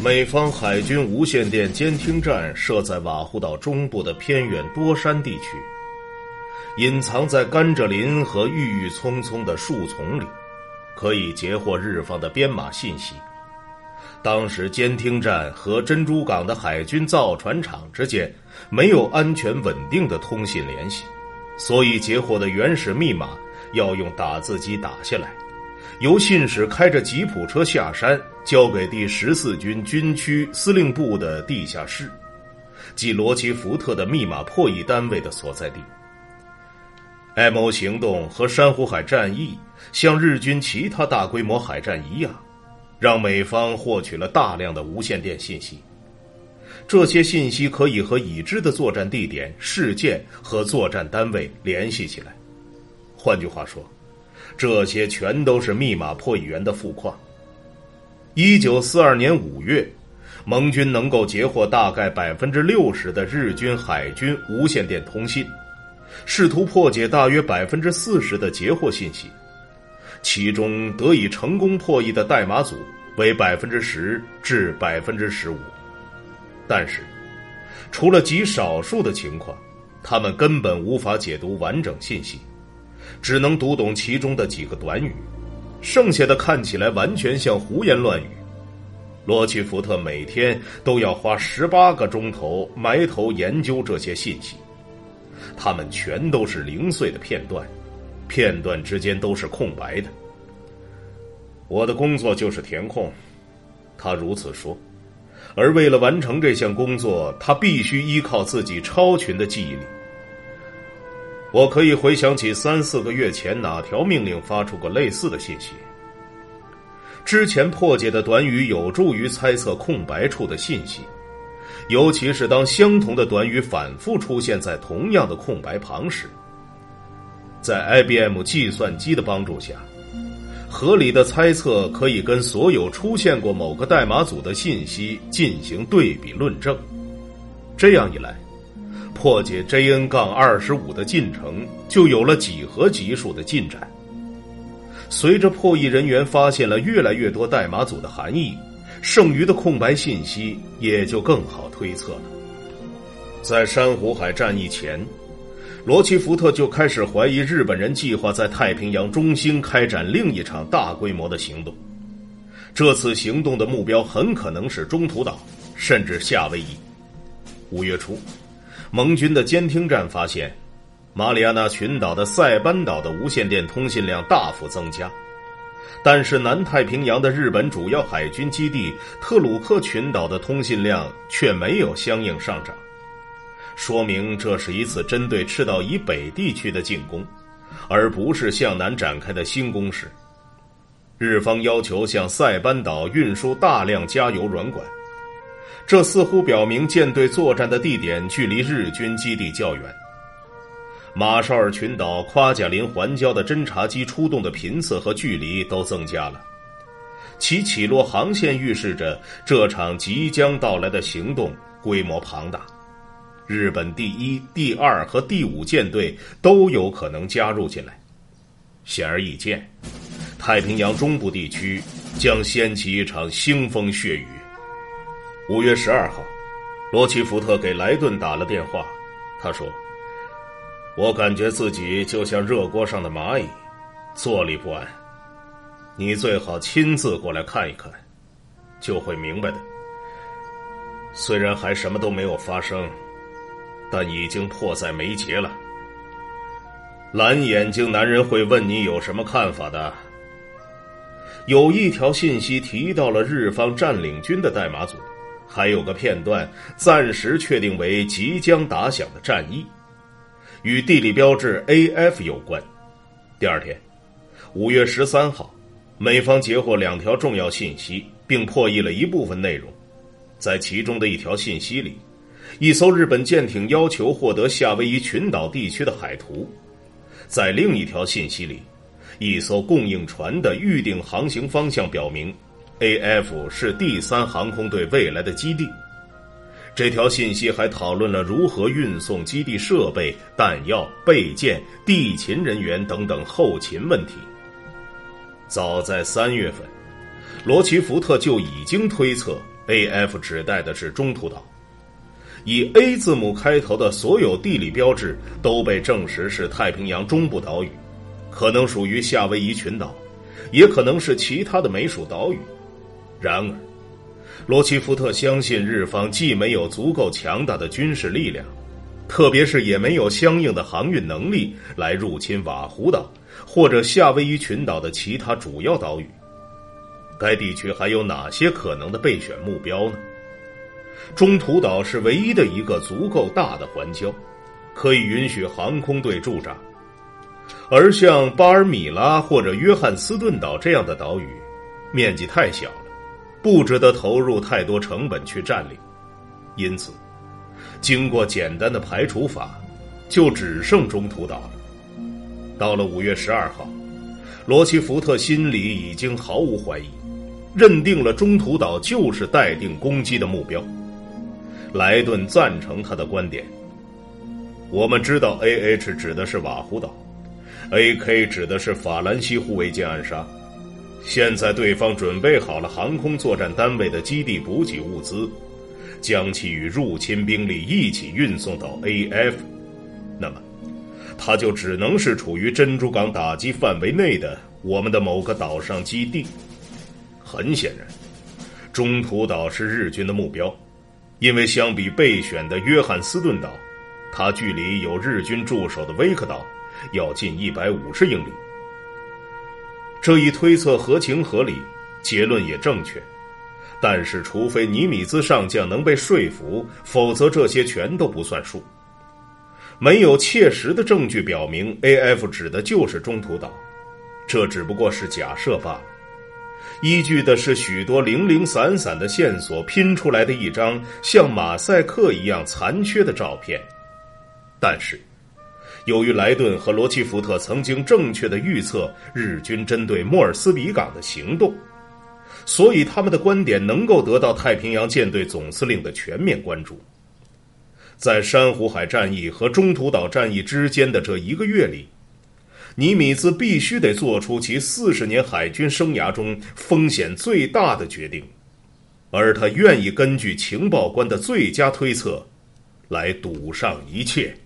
美方海军无线电监听站设在瓦胡岛中部的偏远多山地区，隐藏在甘蔗林和郁郁葱葱的树丛里，可以截获日方的编码信息。当时监听站和珍珠港的海军造船厂之间没有安全稳定的通信联系，所以截获的原始密码要用打字机打下来。由信使开着吉普车下山，交给第十四军军区司令部的地下室，即罗奇福特的密码破译单位的所在地。M.O 行动和珊瑚海战役像日军其他大规模海战一样，让美方获取了大量的无线电信息。这些信息可以和已知的作战地点、事件和作战单位联系起来。换句话说。这些全都是密码破译员的富矿。一九四二年五月，盟军能够截获大概百分之六十的日军海军无线电通信，试图破解大约百分之四十的截获信息，其中得以成功破译的代码组为百分之十至百分之十五。但是，除了极少数的情况，他们根本无法解读完整信息。只能读懂其中的几个短语，剩下的看起来完全像胡言乱语。罗奇福特每天都要花十八个钟头埋头研究这些信息，他们全都是零碎的片段，片段之间都是空白的。我的工作就是填空，他如此说。而为了完成这项工作，他必须依靠自己超群的记忆力。我可以回想起三四个月前哪条命令发出过类似的信息。之前破解的短语有助于猜测空白处的信息，尤其是当相同的短语反复出现在同样的空白旁时。在 IBM 计算机的帮助下，合理的猜测可以跟所有出现过某个代码组的信息进行对比论证。这样一来。破解 JN 杠二十五的进程就有了几何级数的进展。随着破译人员发现了越来越多代码组的含义，剩余的空白信息也就更好推测了。在珊瑚海战役前，罗奇福特就开始怀疑日本人计划在太平洋中心开展另一场大规模的行动。这次行动的目标很可能是中途岛，甚至夏威夷。五月初。盟军的监听站发现，马里亚纳群岛的塞班岛的无线电通信量大幅增加，但是南太平洋的日本主要海军基地特鲁克群岛的通信量却没有相应上涨，说明这是一次针对赤道以北地区的进攻，而不是向南展开的新攻势。日方要求向塞班岛运输大量加油软管。这似乎表明舰队作战的地点距离日军基地较远。马绍尔群岛夸贾林环礁的侦察机出动的频次和距离都增加了，其起落航线预示着这场即将到来的行动规模庞大。日本第一、第二和第五舰队都有可能加入进来。显而易见，太平洋中部地区将掀起一场腥风血雨。五月十二号，罗奇福特给莱顿打了电话。他说：“我感觉自己就像热锅上的蚂蚁，坐立不安。你最好亲自过来看一看，就会明白的。虽然还什么都没有发生，但已经迫在眉睫了。蓝眼睛男人会问你有什么看法的。有一条信息提到了日方占领军的代码组。”还有个片段，暂时确定为即将打响的战役，与地理标志 AF 有关。第二天，五月十三号，美方截获两条重要信息，并破译了一部分内容。在其中的一条信息里，一艘日本舰艇要求获得夏威夷群岛地区的海图；在另一条信息里，一艘供应船的预定航行方向表明。A.F. 是第三航空队未来的基地。这条信息还讨论了如何运送基地设备、弹药、备件、地勤人员等等后勤问题。早在三月份，罗奇福特就已经推测，AF 指代的是中途岛。以 A 字母开头的所有地理标志都被证实是太平洋中部岛屿，可能属于夏威夷群岛，也可能是其他的美属岛屿。然而，罗奇福特相信日方既没有足够强大的军事力量，特别是也没有相应的航运能力来入侵瓦胡岛或者夏威夷群岛的其他主要岛屿。该地区还有哪些可能的备选目标呢？中途岛是唯一的一个足够大的环礁，可以允许航空队驻扎。而像巴尔米拉或者约翰斯顿岛这样的岛屿，面积太小，不值得投入太多成本去占领。因此，经过简单的排除法，就只剩中途岛了。到了五月十二号，罗奇福特心里已经毫无怀疑，认定了中途岛就是待定攻击的目标。莱顿赞成他的观点。我们知道，A H 指的是瓦胡岛，A K 指的是法兰西护卫舰暗杀。现在对方准备好了航空作战单位的基地补给物资，将其与入侵兵力一起运送到 A F，那么，他就只能是处于珍珠港打击范围内的我们的某个岛上基地。很显然，中途岛是日军的目标。因为相比备选的约翰斯顿岛，它距离有日军驻守的威克岛要近一百五十英里。这一推测合情合理，结论也正确。但是，除非尼米兹上将能被说服，否则这些全都不算数。没有切实的证据表明 A.F 指的就是中途岛，这只不过是假设罢了。依据的是许多零零散散的线索拼出来的一张像马赛克一样残缺的照片，但是，由于莱顿和罗奇福特曾经正确的预测日军针对莫尔斯比港的行动，所以他们的观点能够得到太平洋舰队总司令的全面关注。在珊瑚海战役和中途岛战役之间的这一个月里。尼米兹必须得做出其四十年海军生涯中风险最大的决定，而他愿意根据情报官的最佳推测，来赌上一切。